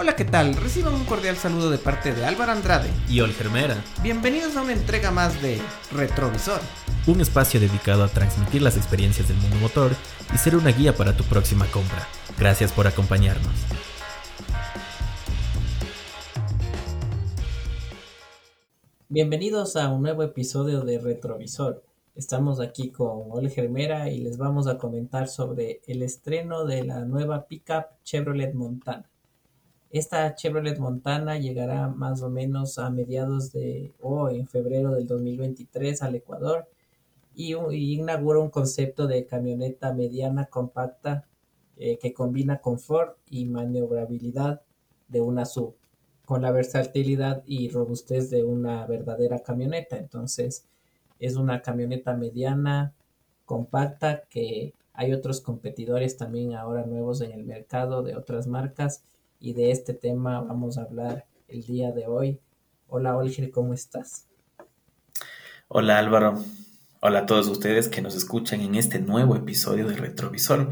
Hola, ¿qué tal? Reciban un cordial saludo de parte de Álvaro Andrade. Y Olgermera. Bienvenidos a una entrega más de Retrovisor. Un espacio dedicado a transmitir las experiencias del mundo motor y ser una guía para tu próxima compra. Gracias por acompañarnos. Bienvenidos a un nuevo episodio de Retrovisor. Estamos aquí con Olger Mera y les vamos a comentar sobre el estreno de la nueva pickup Chevrolet Montana. Esta Chevrolet Montana llegará más o menos a mediados de o en febrero del 2023 al Ecuador y, inaugura un concepto de camioneta mediana compacta eh, que combina confort y maniobrabilidad de una sub con la versatilidad y robustez de una verdadera camioneta. Entonces, es una camioneta mediana, compacta, que hay otros competidores también ahora nuevos en el mercado de otras marcas y de este tema vamos a hablar el día de hoy. Hola Olger, ¿cómo estás? Hola Álvaro, hola a todos ustedes que nos escuchan en este nuevo episodio de Retrovisor.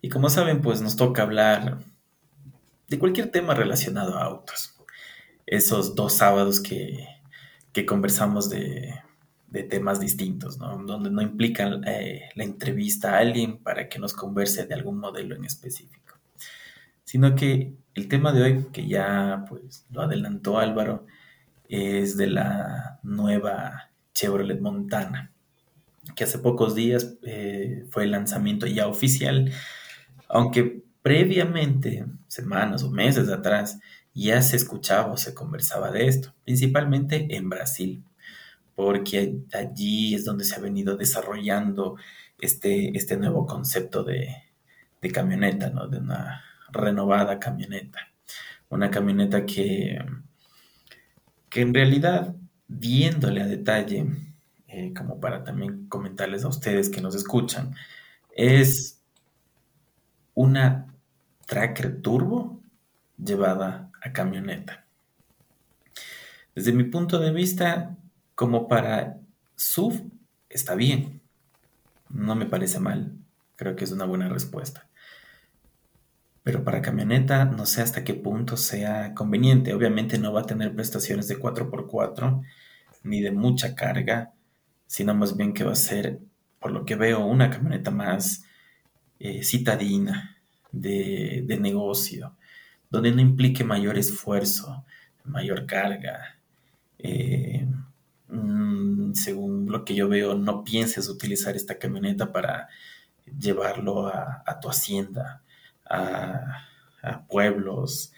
Y como saben, pues nos toca hablar de cualquier tema relacionado a autos esos dos sábados que, conversamos de, temas distintos, ¿no? donde no implican eh, la entrevista a alguien para que nos converse de algún modelo en específico, sino que el tema de hoy, que ya pues lo adelantó Álvaro, es de la nueva Chevrolet Montana, que hace pocos días eh, fue el lanzamiento ya oficial, aunque previamente, semanas o meses atrás, ya se escuchaba o se conversaba de esto, principalmente en Brasil, porque allí es donde se ha venido desarrollando este, este nuevo concepto de, camioneta, ¿no? de una renovada camioneta. Una camioneta que, que en realidad, viéndole a detalle, eh, como para también comentarles a ustedes que nos escuchan, es una tracker turbo llevada a camioneta. Desde mi punto de vista, como para SUV, está bien. No me parece mal. Creo que es una buena respuesta. Pero para camioneta no sé hasta qué punto sea conveniente. Obviamente no va a tener prestaciones de 4x4 ni de mucha carga, sino más bien que va a ser, por lo que veo, una camioneta más eh, citadina, de, de negocio, donde no implique mayor esfuerzo, mayor carga. Eh, mm, según lo que yo veo, no pienses utilizar esta camioneta para llevarlo a, tu hacienda, a, pueblos,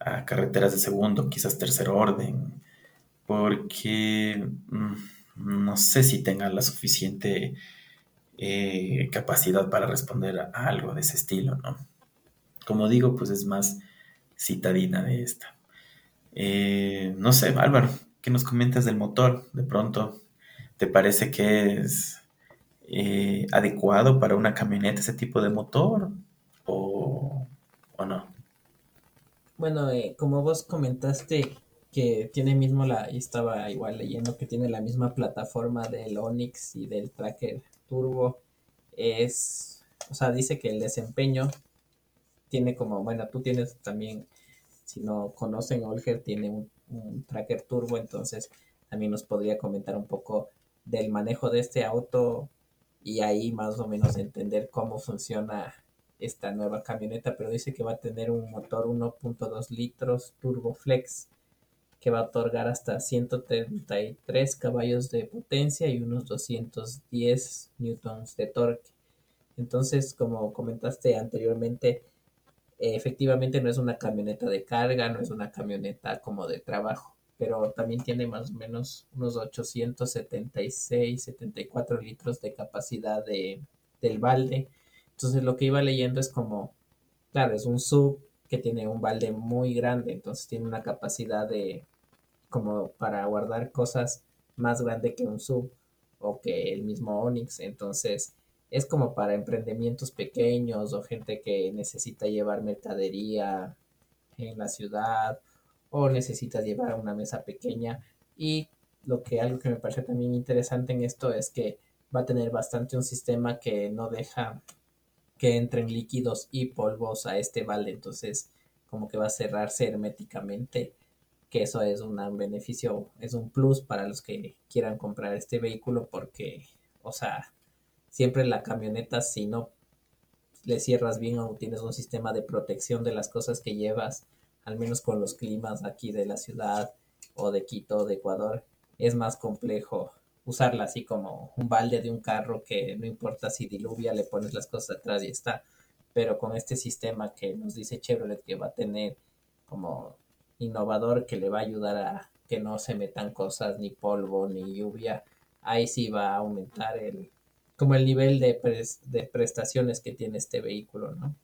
a carreteras de segundo, quizás tercer orden, porque mm, no sé si tenga la suficiente eh, capacidad para responder a algo de ese estilo, ¿no? Como digo, pues es más citadina de esta. Eh, no sé, Álvaro, ¿qué nos comentas del motor? De pronto, ¿te parece que es eh, adecuado para una camioneta ese tipo de motor o, no? Bueno, eh, como vos comentaste que tiene mismo la, estaba igual leyendo que tiene la misma plataforma del Onix y del Tracker Turbo, es, o sea, dice que el desempeño tiene como, bueno, tú tienes también, si no conocen, Olger tiene un, tracker turbo, entonces también nos podría comentar un poco del manejo de este auto y ahí más o menos entender cómo funciona esta nueva camioneta, pero dice que va a tener un motor 1.2 litros Turbo Flex que va a otorgar hasta 133 caballos de potencia y unos 210 newtons de torque. Entonces, como comentaste anteriormente, efectivamente no es una camioneta de carga, no es una camioneta como de trabajo, pero también tiene más o menos unos 876, 74 litros de capacidad de, del balde. Entonces lo que iba leyendo es como, claro, es un sub que tiene un balde muy grande, entonces tiene una capacidad de como para guardar cosas más grande que un sub o que el mismo Onix, entonces es como para emprendimientos pequeños o gente que necesita llevar mercadería en la ciudad o necesita llevar una mesa pequeña. Y lo que algo que me parece también interesante en esto es que va a tener bastante un sistema que no deja que entren líquidos y polvos a este balde entonces como que va a cerrarse herméticamente, que eso es un beneficio, es un plus para los que quieran comprar este vehículo porque, o sea, siempre la camioneta si no le cierras bien o tienes un sistema de protección de las cosas que llevas, al menos con los climas aquí de la ciudad o de Quito, de Ecuador, es más complejo usarla así como un balde de un carro que no importa si diluvia, le pones las cosas atrás y está. Pero con este sistema que nos dice Chevrolet que va a tener como innovador que le va a ayudar a que no se metan cosas, ni polvo, ni lluvia, ahí sí va a aumentar el como el nivel de, de prestaciones que tiene este vehículo, ¿no?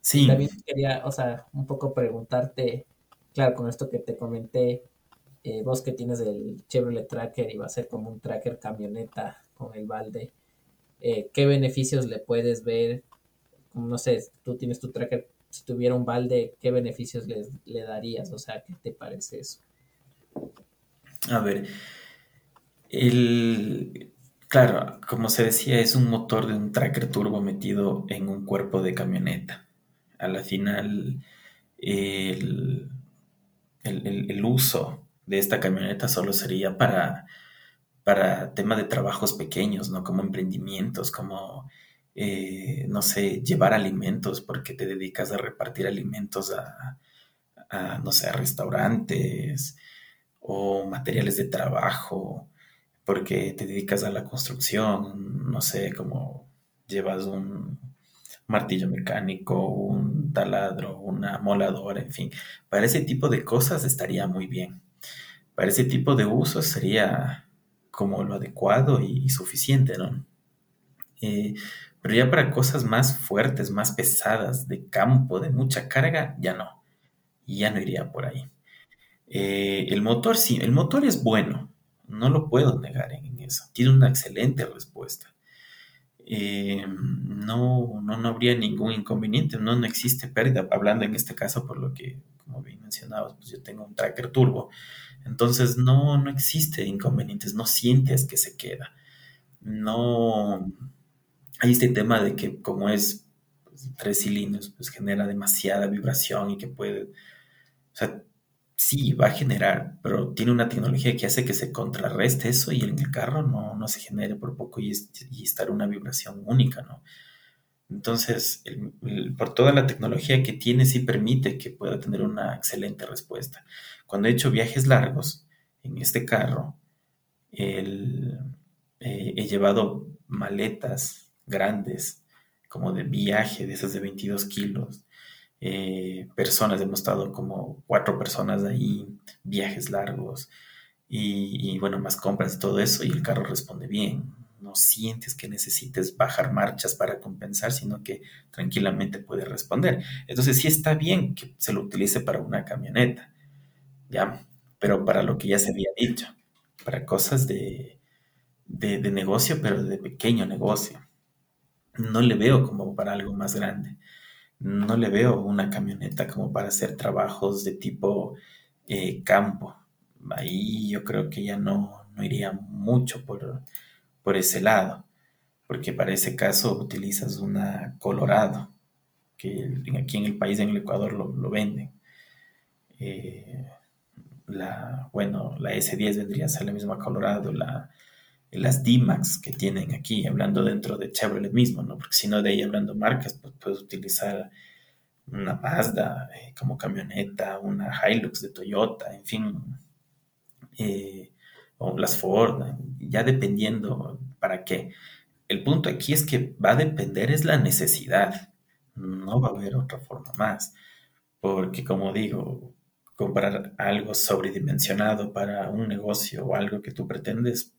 Sí. También quería, o sea, un poco preguntarte, claro, con esto que te comenté, eh, vos que tienes el Chevrolet Tracker y va a ser como un tracker camioneta con el balde, eh, ¿qué beneficios le puedes ver? No sé, tú tienes tu tracker, si tuviera un balde, ¿qué beneficios le, le darías? O sea, ¿qué te parece eso? A ver, el, claro, como se decía, es un motor de un tracker turbo metido en un cuerpo de camioneta. A la final, el, el, el uso de esta camioneta solo sería para, para tema de trabajos pequeños, ¿no? Como emprendimientos, como, eh, no sé, llevar alimentos, porque te dedicas a repartir alimentos a, a, no sé, a restaurantes o materiales de trabajo, porque te dedicas a la construcción, no sé, como llevas un martillo mecánico, un taladro, una moladora, en fin, para ese tipo de cosas estaría muy bien. Para ese tipo de uso sería como lo adecuado y, suficiente, ¿no? Eh, pero ya para cosas más fuertes, más pesadas, de campo, de mucha carga, ya no. Ya no iría por ahí. Eh, el motor, sí, el motor es bueno, no lo puedo negar en eso. Tiene una excelente respuesta. Eh, no, no, no habría ningún inconveniente, no, no existe pérdida. Hablando en este caso, por lo que, como bien mencionabas, pues yo tengo un tracker turbo entonces no, no existe inconvenientes, no sientes que se queda. No hay este tema de que como es pues, tres cilindros, pues genera demasiada vibración y que puede, o sea, sí, va a generar, pero tiene una tecnología que hace que se contrarreste eso y en el carro no, no se genere por poco y, y estar una vibración única, ¿no? Entonces, por toda la tecnología que tiene, sí permite que pueda tener una excelente respuesta. Cuando he hecho viajes largos en este carro, eh, he llevado maletas grandes, como de viaje, de esas de 22 kilos. Eh, personas, hemos estado como cuatro personas ahí, viajes largos, y, y bueno, más compras y todo eso, y el carro responde bien no sientes que necesites bajar marchas para compensar, sino que tranquilamente puede responder. Entonces sí está bien que se lo utilice para una camioneta, ¿ya? Pero para lo que ya se había dicho, para cosas de, de, negocio, pero de pequeño negocio. No le veo como para algo más grande. No le veo una camioneta como para hacer trabajos de tipo eh, campo. Ahí yo creo que ya no, no iría mucho por, por ese lado, porque para ese caso utilizas una Colorado, que aquí en el país, en el Ecuador, lo, venden. Eh, la, bueno, la S10 vendría a ser la misma Colorado, la, las D-Max que tienen aquí, hablando dentro de Chevrolet mismo, ¿no? Porque si no, de ahí hablando marcas, pues puedes utilizar una Mazda eh, como camioneta, una Hilux de Toyota, en fin. Eh, o las Ford, ya dependiendo para qué. El punto aquí es que va a depender es la necesidad, no va a haber otra forma más, porque como digo, comprar algo sobredimensionado para un negocio o algo que tú pretendes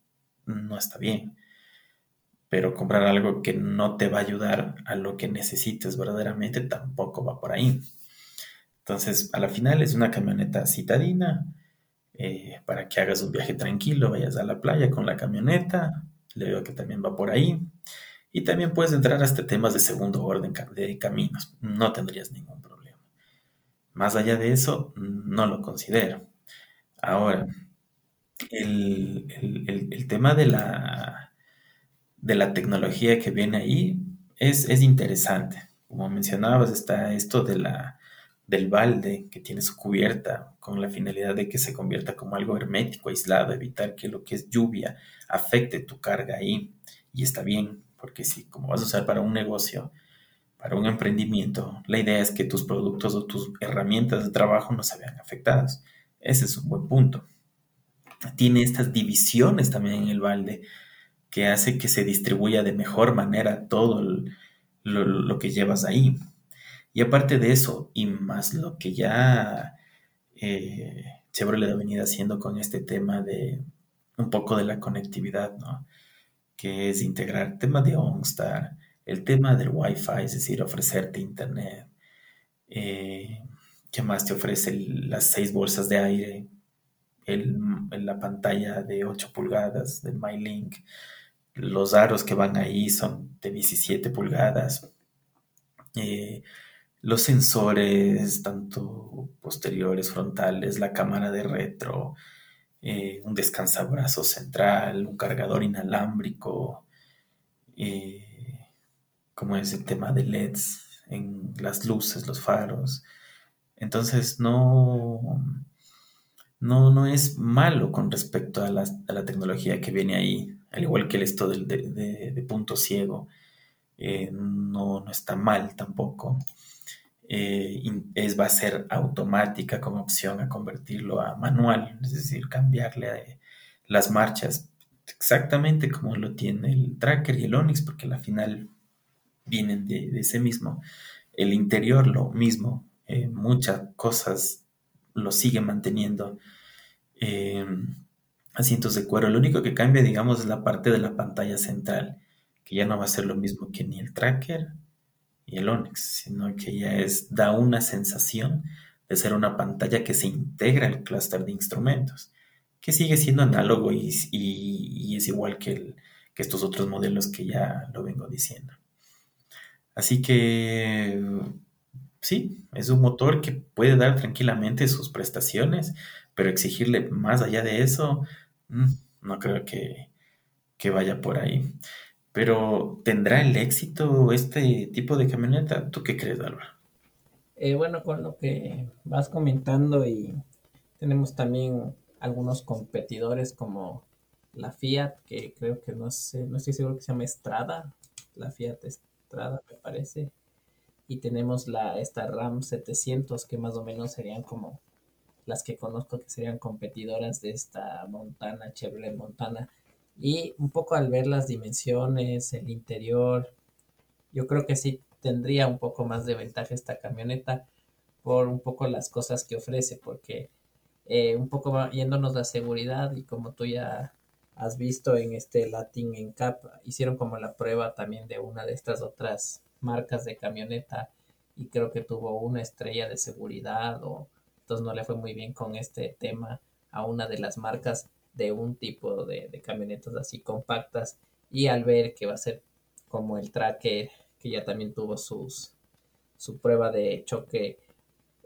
no está bien, pero comprar algo que no te va a ayudar a lo que necesites verdaderamente tampoco va por ahí. Entonces, a la final es una camioneta citadina, eh, para que hagas un viaje tranquilo, vayas a la playa con la camioneta, le veo que también va por ahí. Y también puedes entrar hasta temas de segundo orden de caminos, no tendrías ningún problema. Más allá de eso, no lo considero. Ahora, el, tema de la, de la tecnología que viene ahí es, es interesante, como mencionabas, está esto de la, del balde que tiene su cubierta con la finalidad de que se convierta como algo hermético, aislado, evitar que lo que es lluvia afecte tu carga ahí. Y está bien, porque si como vas a usar para un negocio, para un emprendimiento, la idea es que tus productos o tus herramientas de trabajo no se vean afectadas. Ese es un buen punto. Tiene estas divisiones también en el balde que hace que se distribuya de mejor manera todo lo, que llevas ahí. Y aparte de eso, y más lo que ya eh, Chevrolet ha venido haciendo con este tema de un poco de la conectividad, ¿no? Que es integrar el tema de OnStar, el tema del Wi-Fi, es decir, ofrecerte internet. Eh, ¿Qué más te ofrece? las seis bolsas de aire, el, la pantalla de 8 pulgadas del MyLink, los aros que van ahí son de 17 pulgadas. Eh, los sensores, tanto posteriores, frontales, la cámara de retro, eh, un descansabrazo central, un cargador inalámbrico, eh, como es el tema de LEDs en las luces, los faros. Entonces no, no, no es malo con respecto a la, a la tecnología que viene ahí al igual que el esto de, de, punto ciego, eh, no, no, está mal tampoco. Eh, es, va a ser automática con opción a convertirlo a manual, es decir, cambiarle eh, las marchas exactamente como lo tiene el tracker y el Onix, porque al final vienen de, ese mismo. El interior lo mismo, muchas cosas lo sigue manteniendo asientos de cuero. Lo único que cambia, digamos, es la parte de la pantalla central, que ya no va a ser lo mismo que ni el tracker y el Onix, sino que ya es, da una sensación de ser una pantalla que se integra al clúster de instrumentos, que sigue siendo análogo y, es igual que, que estos otros modelos que ya lo vengo diciendo. Así que sí, es un motor que puede dar tranquilamente sus prestaciones, pero exigirle más allá de eso Mm, no creo que, vaya por ahí. Pero ¿tendrá el éxito este tipo de camioneta? ¿Tú qué crees, Álvaro? Eh, bueno, con lo que vas comentando y tenemos también algunos competidores como la Fiat, que creo que no sé, no estoy seguro que se llama Estrada, la Fiat Estrada me parece, y tenemos la esta Ram 700 que más o menos serían como las que conozco que serían competidoras de esta Montana, Chevrolet Montana. Y un poco al ver las dimensiones, el interior, yo creo que sí tendría un poco más de ventaja esta camioneta por un poco las cosas que ofrece, porque eh, un poco yéndonos la seguridad y como tú ya has visto en este Latin Cap, hicieron como la prueba también de una de estas otras marcas de camioneta y creo que tuvo una estrella de seguridad o entonces no le fue muy bien con este tema a una de las marcas de un tipo de, camionetas así compactas y al ver que va a ser como el tracker que ya también tuvo sus su prueba de choque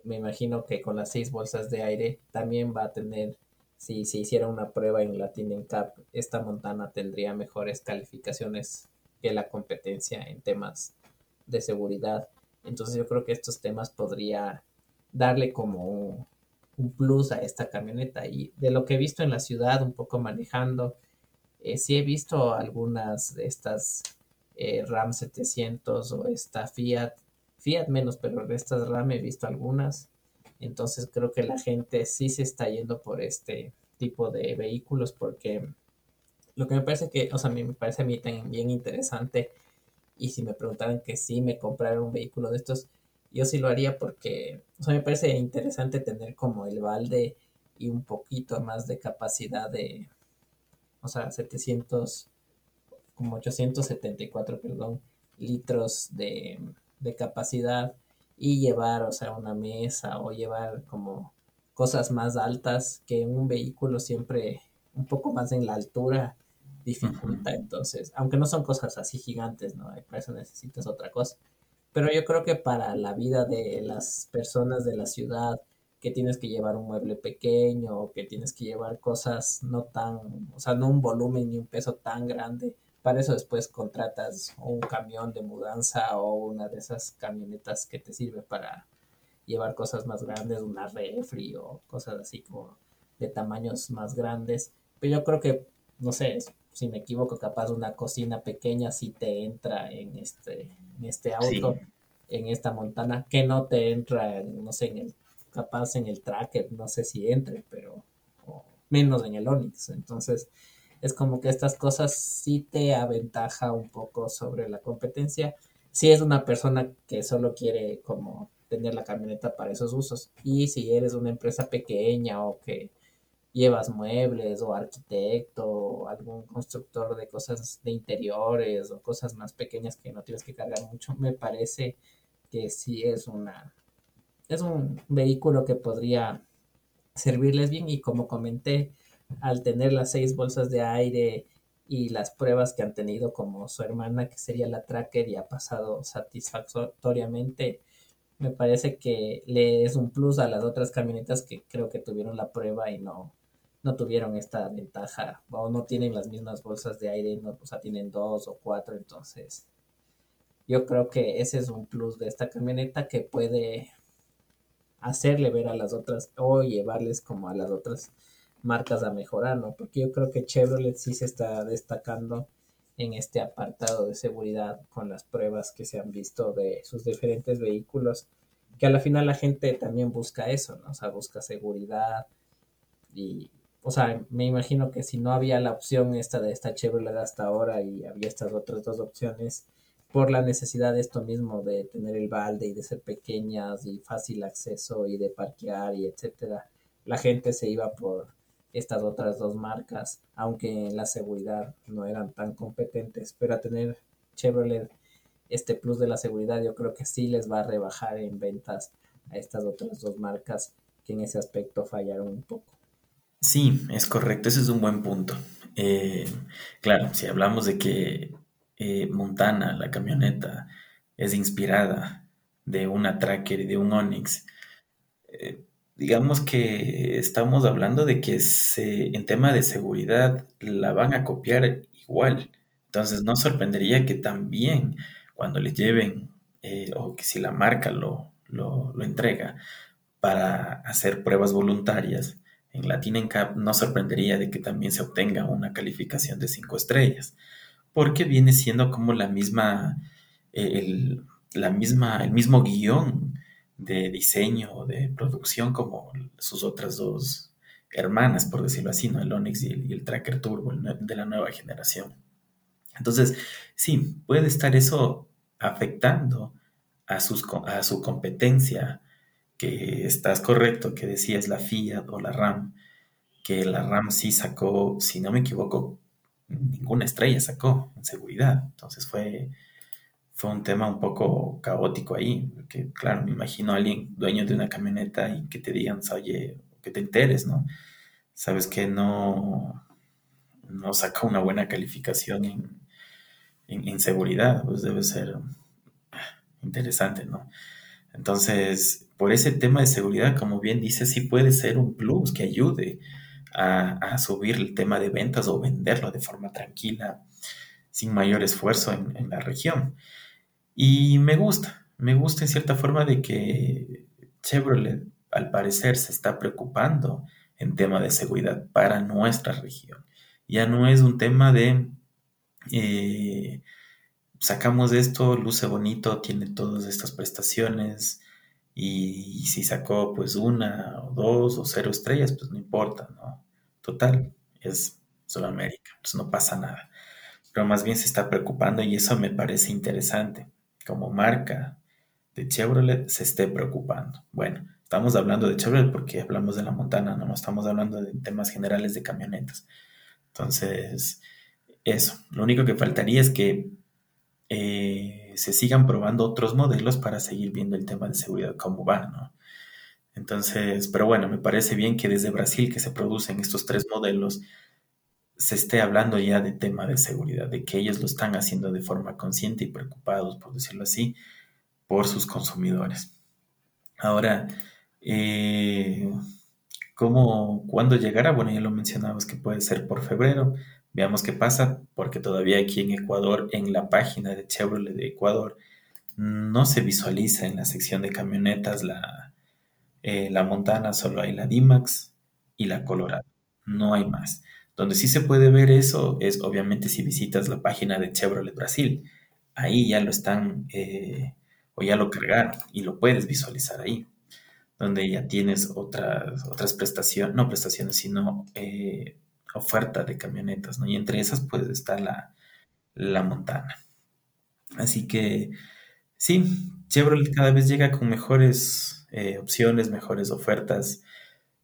me imagino que con las seis bolsas de aire también va a tener si se hiciera una prueba en Latin Cup esta montana tendría mejores calificaciones que la competencia en temas de seguridad. Entonces yo creo que estos temas podría darle como un, plus a esta camioneta. Y de lo que he visto en la ciudad, un poco manejando, eh, sí he visto algunas de estas eh, RAM 700 o esta Fiat, Fiat menos, pero de estas RAM he visto algunas. Entonces creo que la gente sí se está yendo por este tipo de vehículos porque lo que me parece que, o sea, me parece a mí también bien interesante y si me preguntaran que sí me comprara un vehículo de estos, yo sí lo haría porque, o sea, me parece interesante tener como el balde y un poquito más de capacidad de, o sea, 700, como 874, perdón, litros de, de capacidad y llevar, o sea, una mesa o llevar como cosas más altas que un vehículo siempre un poco más en la altura dificulta. Entonces, aunque no son cosas así gigantes, ¿no? Para eso necesitas otra cosa. Pero yo creo que para la vida de las personas de la ciudad, que tienes que llevar un mueble pequeño o que tienes que llevar cosas no tan, o sea, no un volumen ni un peso tan grande, para eso después contratas un camión de mudanza o una de esas camionetas que te sirve para llevar cosas más grandes, una refri o cosas así como de tamaños más grandes. Pero yo creo que, no sé, si me equivoco, capaz una cocina pequeña sí te entra en este, en este auto, en esta montana, que no te entra, no sé, en el, capaz en el tracker, no sé si entre, pero menos en el Onix. Entonces, es como que estas cosas sí te aventaja un poco sobre la competencia. Si es una persona que solo quiere como tener la camioneta para esos usos. Y si eres una empresa pequeña o que llevas muebles o arquitecto o algún constructor de cosas de interiores o cosas más pequeñas que no tienes que cargar mucho, me parece que sí es una es un vehículo que podría servirles bien. Y como comenté, al tener las seis bolsas de aire y las pruebas que han tenido como su hermana, que sería la tracker, y ha pasado satisfactoriamente, me parece que le es un plus a las otras camionetas que creo que tuvieron la prueba y no, no tuvieron esta ventaja, o no tienen las mismas bolsas de aire, no, o sea, tienen dos o cuatro, entonces yo creo que ese es un plus de esta camioneta que puede hacerle ver a las otras o llevarles como a las otras marcas a mejorar, ¿no? Porque yo creo que Chevrolet sí se está destacando en este apartado de seguridad con las pruebas que se han visto de sus diferentes vehículos, que a la final la gente también busca eso, ¿no? O sea, busca seguridad y, o sea, me imagino que si no había la opción esta de esta Chevrolet hasta ahora y había estas otras dos opciones, por la necesidad de esto mismo, de tener el balde y de ser pequeñas y fácil acceso y de parquear y etcétera, la gente se iba por estas otras dos marcas, aunque en la seguridad no eran tan competentes, pero a tener Chevrolet este plus de la seguridad yo creo que sí les va a rebajar en ventas a estas otras dos marcas que en ese aspecto fallaron un poco. Sí, es correcto, ese es un buen punto. Eh, claro, si hablamos de que eh, Montana, la camioneta, es inspirada de una Tracker y de un Onix, eh, digamos que estamos hablando de que se, en tema de seguridad la van a copiar igual. Entonces no sorprendería que también cuando le lleven eh, o que si la marca lo, lo, entrega para hacer pruebas voluntarias en Latin Cap, no sorprendería de que también se obtenga una calificación de 5 estrellas, porque viene siendo como la misma, el, la misma, el mismo guion de diseño o de producción como sus otras dos hermanas, por decirlo así, ¿no? El Onix y el, Tracker Turbo de la nueva generación. Entonces, sí, puede estar eso afectando a, sus, a su competencia, que estás correcto, que decías la Fiat o la RAM, que la RAM sí sacó, si no me equivoco, ninguna estrella sacó en seguridad. Entonces fue fue un tema un poco caótico ahí, porque claro, me imagino a alguien dueño de una camioneta y que te digan, oye, que te enteres, ¿no? Sabes que no, no saca una buena calificación en, en, seguridad, pues debe ser interesante, ¿no? Entonces, por ese tema de seguridad, como bien dice, sí puede ser un plus que ayude a, subir el tema de ventas o venderlo de forma tranquila, sin mayor esfuerzo en, la región. Y me gusta, me gusta en cierta forma de que Chevrolet al parecer se está preocupando en tema de seguridad para nuestra región. Ya no es un tema de eh, sacamos esto, luce bonito, tiene todas estas prestaciones y, si sacó pues una o dos o cero estrellas, pues no importa, ¿no? Total, es Sudamérica, pues no pasa nada. Pero más bien se está preocupando y eso me parece interesante como marca de Chevrolet se esté preocupando. Bueno, estamos hablando de Chevrolet porque hablamos de la Montana, no estamos hablando de temas generales de camionetas. Entonces, eso. Lo único que faltaría es que eh, se sigan probando otros modelos para seguir viendo el tema de seguridad cómo va, ¿no? Entonces, pero bueno, me parece bien que desde Brasil que se producen estos tres modelos, se esté hablando ya de tema de seguridad, de que ellos lo están haciendo de forma consciente y preocupados, por decirlo así, por sus consumidores. Ahora, eh, ¿cómo, cuándo llegará? Bueno, ya lo mencionabas que puede ser por febrero, Veamos qué pasa, porque todavía aquí en Ecuador, en la página de Chevrolet de Ecuador, no se visualiza en la sección de camionetas la, eh, la Montana, solo hay la D-Max y la Colorado, no hay más. Donde sí se puede ver eso es obviamente si visitas la página de Chevrolet Brasil. Ahí ya lo están eh, o ya lo cargaron y lo puedes visualizar ahí. Donde ya tienes otras, otras prestaciones, no prestaciones, sino eh, oferta de camionetas, ¿no? Y entre esas pues está la, la Montana. Así que sí, Chevrolet cada vez llega con mejores eh, opciones, mejores ofertas,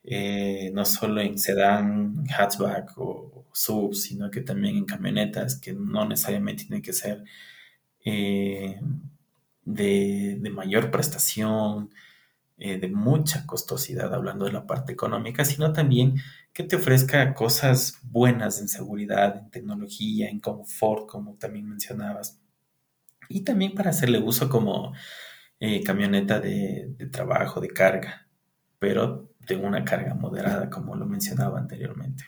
eh, no solo en sedán, hatchback o sub, sino que también en camionetas que no necesariamente tienen que ser eh, de, de, mayor prestación, de mucha costosidad, hablando de la parte económica, sino también que te ofrezca cosas buenas en seguridad, en tecnología, en confort, como también mencionabas. Y también para hacerle uso como eh, camioneta de, de, trabajo, de carga, pero de una carga moderada, como lo mencionaba anteriormente.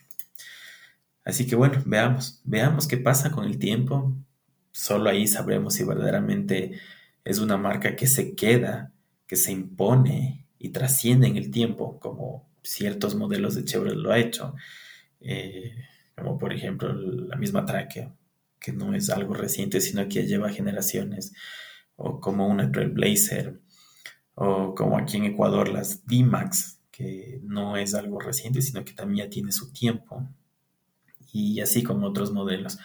Así que bueno, veamos, veamos qué pasa con el tiempo. Solo ahí sabremos si verdaderamente es una marca que se queda, que se impone y trasciende en el tiempo, como ciertos modelos de Chevrolet lo ha hecho, eh, como por ejemplo la misma Tracker, que no es algo reciente, sino que lleva generaciones, o como una Trailblazer, o como aquí en Ecuador las D-Max, que no es algo reciente, sino que también ya tiene su tiempo, y así con otros modelos.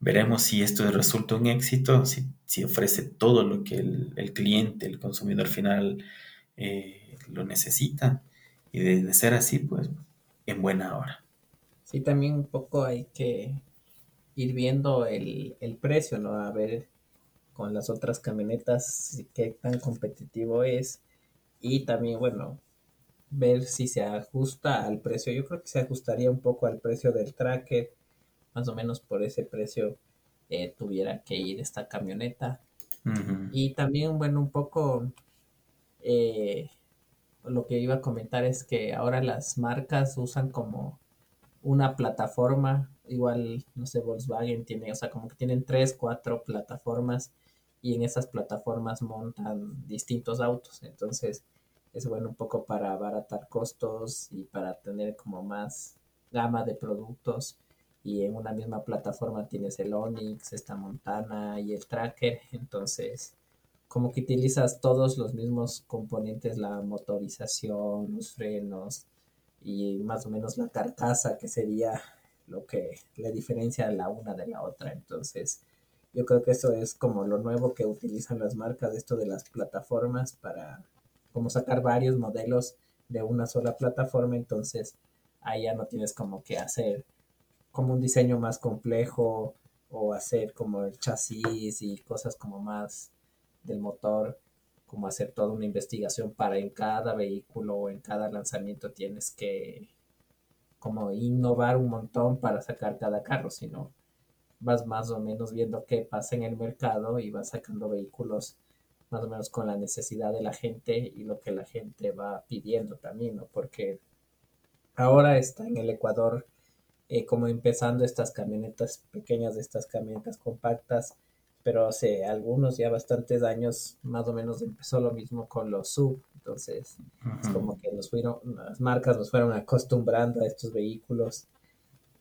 Veremos si esto resulta un éxito, si, si ofrece todo lo que el, el cliente, el consumidor final eh, lo necesita y de, ser así, pues en buena hora. Sí, también un poco hay que ir viendo el, precio, ¿no? A ver con las otras camionetas qué tan competitivo es y también, bueno, ver si se ajusta al precio. Yo creo que se ajustaría un poco al precio del tracker, más o menos por ese precio eh, tuviera que ir esta camioneta. Y también, bueno, un poco eh, lo que iba a comentar es que ahora las marcas usan como una plataforma, igual, no sé, Volkswagen tiene, o sea, como que tienen tres, cuatro plataformas y en esas plataformas montan distintos autos. Entonces, es bueno un poco para abaratar costos y para tener como más gama de productos. Y en una misma plataforma tienes el Onix, esta Montana y el Tracker. Entonces, como que utilizas todos los mismos componentes, la motorización, los frenos y más o menos la carcasa, que sería lo que le diferencia la una de la otra. Entonces, yo creo que eso es como lo nuevo que utilizan las marcas, esto de las plataformas para como sacar varios modelos de una sola plataforma. Entonces, ahí ya no tienes como que hacer como un diseño más complejo o hacer como el chasis y cosas como más del motor, como hacer toda una investigación para en cada vehículo o en cada lanzamiento tienes que como innovar un montón para sacar cada carro, sino vas más o menos viendo qué pasa en el mercado y vas sacando vehículos más o menos con la necesidad de la gente y lo que la gente va pidiendo también, ¿no? Porque ahora está en el Ecuador eh, como empezando estas camionetas pequeñas, estas camionetas compactas, pero hace algunos ya bastantes años más o menos empezó lo mismo con los sub, entonces es como que nos fueron, las marcas nos fueron acostumbrando a estos vehículos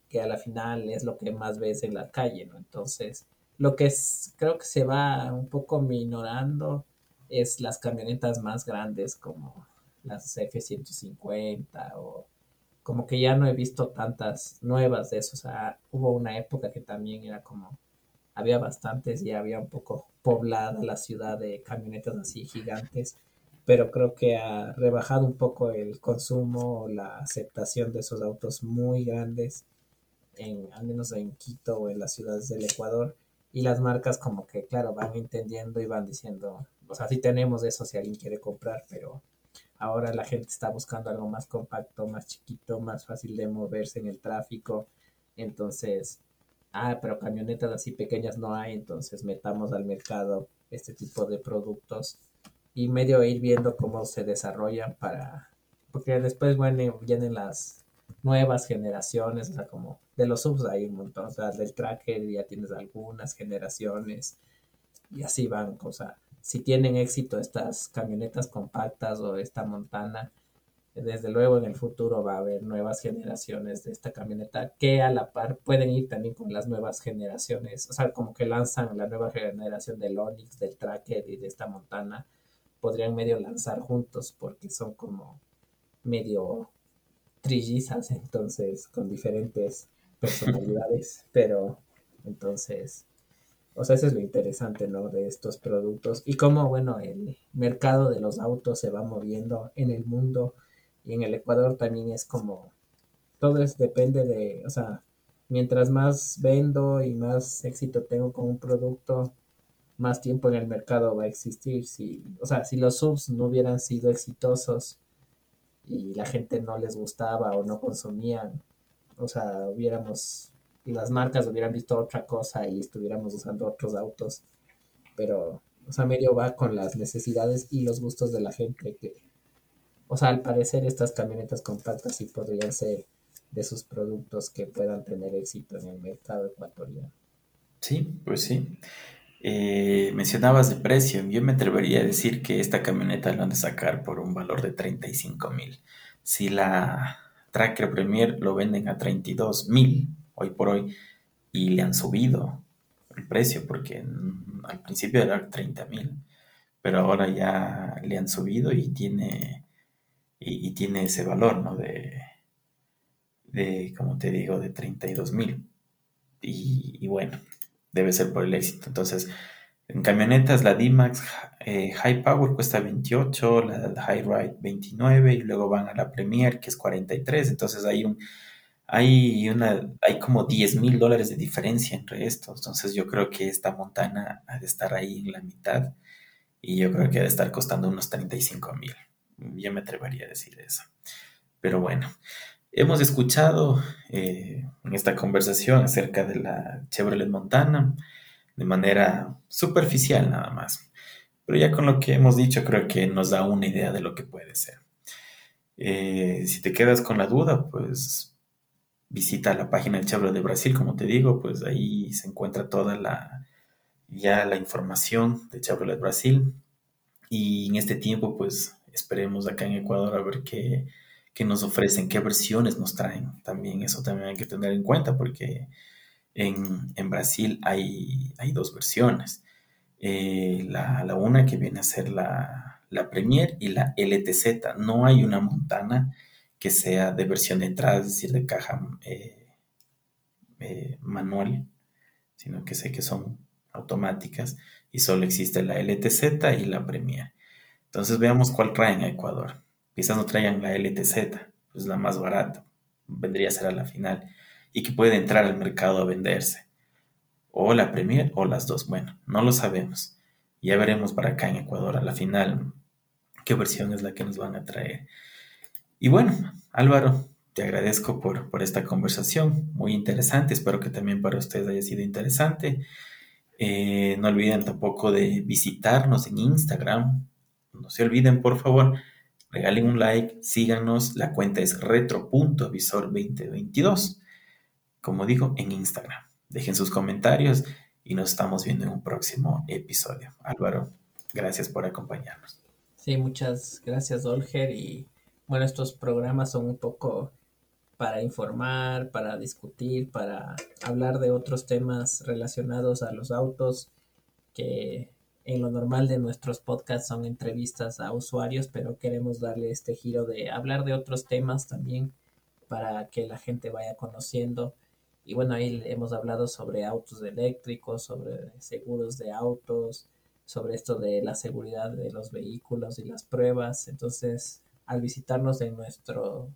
que a la final es lo que más ves en la calle, ¿no? Entonces, lo que es, creo que se va un poco minorando es las camionetas más grandes como las F-150 o como que ya no he visto tantas nuevas de eso, o sea, hubo una época que también era como había bastantes y había un poco poblada la ciudad de camionetas así gigantes, pero creo que ha rebajado un poco el consumo la aceptación de esos autos muy grandes, en, al menos en Quito o en las ciudades del Ecuador, y las marcas como que, claro, van entendiendo y van diciendo, o sea, sí tenemos eso si alguien quiere comprar, pero ahora la gente está buscando algo más compacto, más chiquito, más fácil de moverse en el tráfico, entonces ah, pero camionetas así pequeñas no hay, entonces metamos al mercado este tipo de productos y medio ir viendo cómo se desarrollan para, porque después bueno, vienen las nuevas generaciones, o sea, como de los subs hay un montón, o sea, del tracker ya tienes algunas generaciones y así van, o sea, si tienen éxito estas camionetas compactas o esta montana, desde luego en el futuro va a haber nuevas generaciones de esta camioneta que a la par pueden ir también con las nuevas generaciones, o sea, como que lanzan la nueva generación del Onix, del Tracker y de esta Montana, podrían medio lanzar juntos porque son como medio trillizas, entonces con diferentes personalidades, pero entonces, o sea, eso es lo interesante, ¿no? De estos productos y cómo, bueno, el mercado de los autos se va moviendo en el mundo y en el Ecuador también es como, todo es, depende de, o sea, mientras más vendo y más éxito tengo con un producto, más tiempo en el mercado va a existir. Si, o sea, si los subs no hubieran sido exitosos y la gente no les gustaba o no consumían, o sea, hubiéramos, las marcas hubieran visto otra cosa y estuviéramos usando otros autos, pero, o sea, medio va con las necesidades y los gustos de la gente que o sea, al parecer estas camionetas compactas sí podrían ser de sus productos que puedan tener éxito en el mercado ecuatoriano. Sí, pues sí. Eh, mencionabas de precio. Yo me atrevería a decir que esta camioneta la han de sacar por un valor de 35 mil. Si la Tracker Premier lo venden a 32 mil hoy por hoy y le han subido el precio porque al principio era 30 mil, pero ahora ya le han subido y tiene y, tiene ese valor, ¿no? De, de, como te digo, de 32 mil. Y, bueno, debe ser por el éxito. Entonces, en camionetas, la D-Max eh, High Power cuesta 28, la High Ride 29 y luego van a la Premier que es 43. Entonces hay un, hay una, hay como 10 mil dólares de diferencia entre estos. Entonces yo creo que esta montana ha de estar ahí en la mitad y yo creo que ha de estar costando unos 35 mil ya me atrevería a decir eso. Pero bueno, hemos escuchado eh, en esta conversación acerca de la Chevrolet Montana de manera superficial nada más. Pero ya con lo que hemos dicho creo que nos da una idea de lo que puede ser. Eh, si te quedas con la duda, pues visita la página de Chevrolet de Brasil, como te digo, pues ahí se encuentra toda la ya la información de Chevrolet Brasil. Y en este tiempo, pues esperemos acá en Ecuador a ver qué, nos ofrecen, qué versiones nos traen. También eso también hay que tener en cuenta porque en, Brasil hay, hay, dos versiones. Eh, la, una que viene a ser la, la, Premier y la LTZ. No hay una montana que sea de versión de entrada, es decir, de caja eh, eh, manual, sino que sé que son automáticas y solo existe la LTZ y la Premier. Entonces veamos cuál traen a Ecuador. Quizás no traigan la LTZ, pues la más barata, vendría a ser a la final, y que puede entrar al mercado a venderse. O la Premier o las dos. Bueno, no lo sabemos. Ya veremos para acá en Ecuador a la final qué versión es la que nos van a traer. Y bueno, Álvaro, te agradezco por, por esta conversación, muy interesante, espero que también para ustedes haya sido interesante. Eh, no olviden tampoco de visitarnos en Instagram, no se olviden, por favor, regalen un like, síganos. La cuenta es retro.visor2022, como digo, en Instagram. Dejen sus comentarios y nos estamos viendo en un próximo episodio. Álvaro, gracias por acompañarnos. Sí, muchas gracias, Olger. Y bueno, estos programas son un poco para informar, para discutir, para hablar de otros temas relacionados a los autos que en lo normal de nuestros podcasts son entrevistas a usuarios, pero queremos darle este giro de hablar de otros temas también para que la gente vaya conociendo. Y bueno, ahí hemos hablado sobre autos eléctricos, sobre seguros de autos, sobre esto de la seguridad de los vehículos y las pruebas. Entonces, al visitarnos en nuestro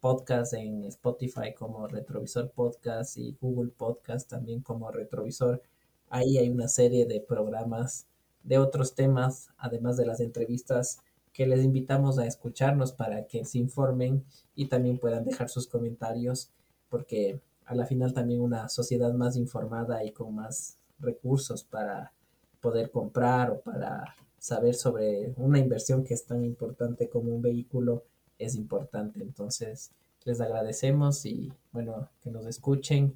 podcast en Spotify como Retrovisor Podcast y Google Podcast también como Retrovisor, ahí hay una serie de programas de otros temas, además de las entrevistas que les invitamos a escucharnos para que se informen y también puedan dejar sus comentarios, porque a la final también una sociedad más informada y con más recursos para poder comprar o para saber sobre una inversión que es tan importante como un vehículo es importante. Entonces, les agradecemos y bueno, que nos escuchen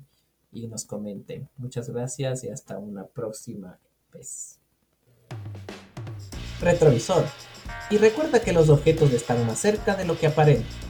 y nos comenten. Muchas gracias y hasta una próxima vez. Retrovisor. Y recuerda que los objetos están más cerca de lo que aparentan.